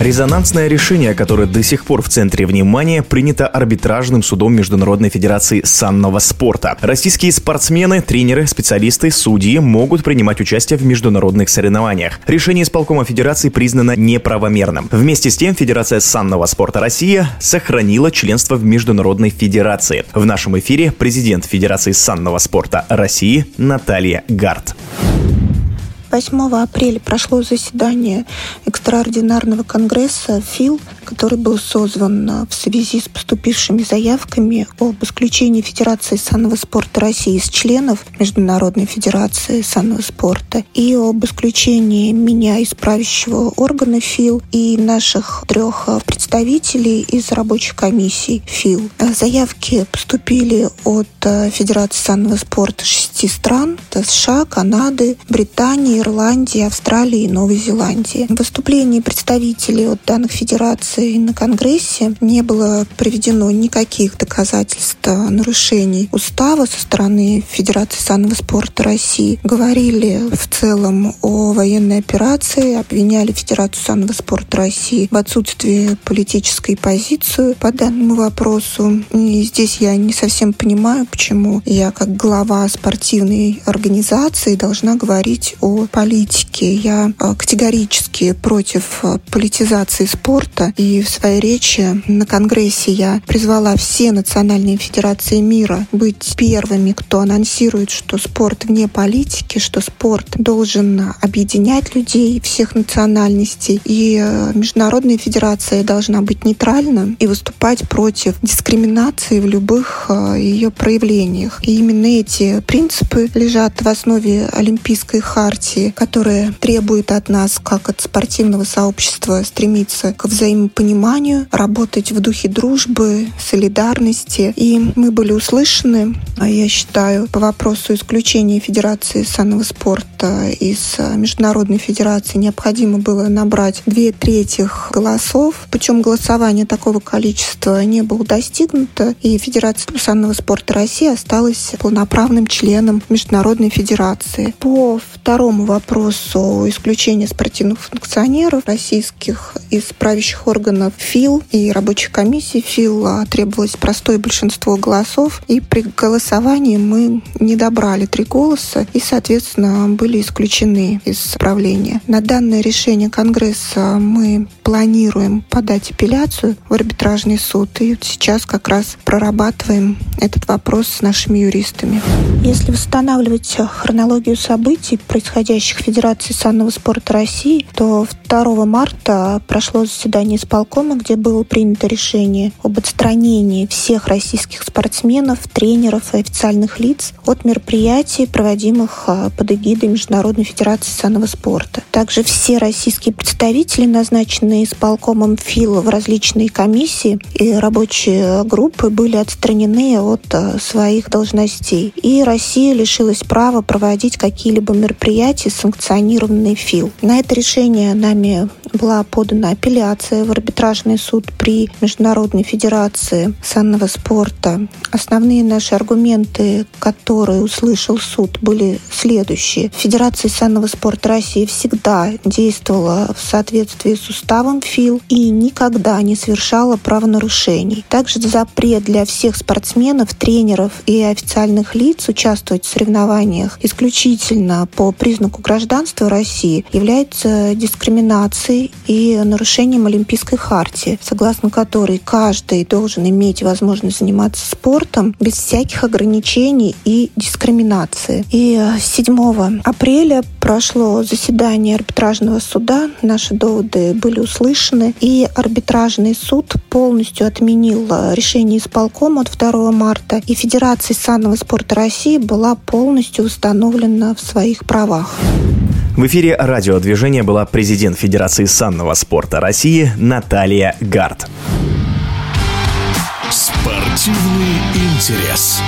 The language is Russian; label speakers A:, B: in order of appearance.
A: Резонансное решение, которое до сих пор в центре внимания, принято арбитражным судом Международной Федерации санного спорта. Российские спортсмены, тренеры, специалисты, судьи могут принимать участие в международных соревнованиях. Решение исполкома Федерации признано неправомерным. Вместе с тем, Федерация санного спорта России сохранила членство в Международной Федерации. В нашем эфире президент Федерации санного спорта России Наталья Гарт.
B: 8 апреля прошло заседание экстраординарного конгресса ФИЛ, который был созван в связи с поступившими заявками об исключении Федерации санного спорта России из членов Международной Федерации санного спорта и об исключении меня из правящего органа ФИЛ и наших трех представителей из рабочей комиссии ФИЛ. Заявки поступили от Федерации санного спорта шести стран. США, Канады, Британии, Ирландии, Австралии и Новой Зеландии. В выступлении представителей от данных федераций на Конгрессе не было приведено никаких доказательств нарушений устава со стороны Федерации санного спорта России. Говорили в целом о военной операции, обвиняли Федерацию санного спорта России в отсутствии политической позиции по данному вопросу. И здесь я не совсем понимаю, почему я как глава спортивной организации должна говорить о политики. Я а, категорически против а, политизации спорта. И в своей речи на Конгрессе я призвала все национальные федерации мира быть первыми, кто анонсирует, что спорт вне политики, что спорт должен объединять людей всех национальностей. И а, Международная федерация должна быть нейтральна и выступать против дискриминации в любых ее проявлениях. И именно эти принципы лежат в основе Олимпийской хартии которое требует от нас, как от спортивного сообщества, стремиться к взаимопониманию, работать в духе дружбы, солидарности. И мы были услышаны, а я считаю, по вопросу исключения Федерации санного спорта из Международной Федерации необходимо было набрать две трети голосов. Причем голосование такого количества не было достигнуто, и Федерация санного спорта России осталась полноправным членом Международной Федерации. По второму вопросу исключения спортивных функционеров российских из правящих органов ФИЛ и рабочей комиссии ФИЛ а, требовалось простое большинство голосов, и при голосовании мы не добрали три голоса и, соответственно, были исключены из правления. На данное решение Конгресса мы планируем подать апелляцию в арбитражный суд, и сейчас как раз прорабатываем этот вопрос с нашими юристами. Если восстанавливать хронологию событий, происходящих руководящих Федерации санного спорта России, то 2 марта прошло заседание исполкома, где было принято решение об отстранении всех российских спортсменов, тренеров и официальных лиц от мероприятий, проводимых а, под эгидой Международной Федерации санного спорта. Также все российские представители, назначенные исполкомом ФИЛ в различные комиссии и рабочие группы, были отстранены от а, своих должностей. И Россия лишилась права проводить какие-либо мероприятия полностью санкционированный ФИЛ. На это решение нами была подана апелляция в арбитражный суд при Международной Федерации санного спорта. Основные наши аргументы, которые услышал суд, были следующие. Федерация санного спорта России всегда действовала в соответствии с уставом ФИЛ и никогда не совершала правонарушений. Также запрет для всех спортсменов, тренеров и официальных лиц участвовать в соревнованиях исключительно по признаку гражданства России является дискриминацией и нарушением Олимпийской хартии, согласно которой каждый должен иметь возможность заниматься спортом без всяких ограничений и дискриминации. И 7 апреля прошло заседание арбитражного суда, наши доводы были услышаны, и арбитражный суд полностью отменил решение исполкома от 2 марта, и Федерация санного спорта России была полностью установлена в своих правах.
A: В эфире радиодвижения была президент Федерации санного спорта России Наталья Гард.
C: Спортивный интерес.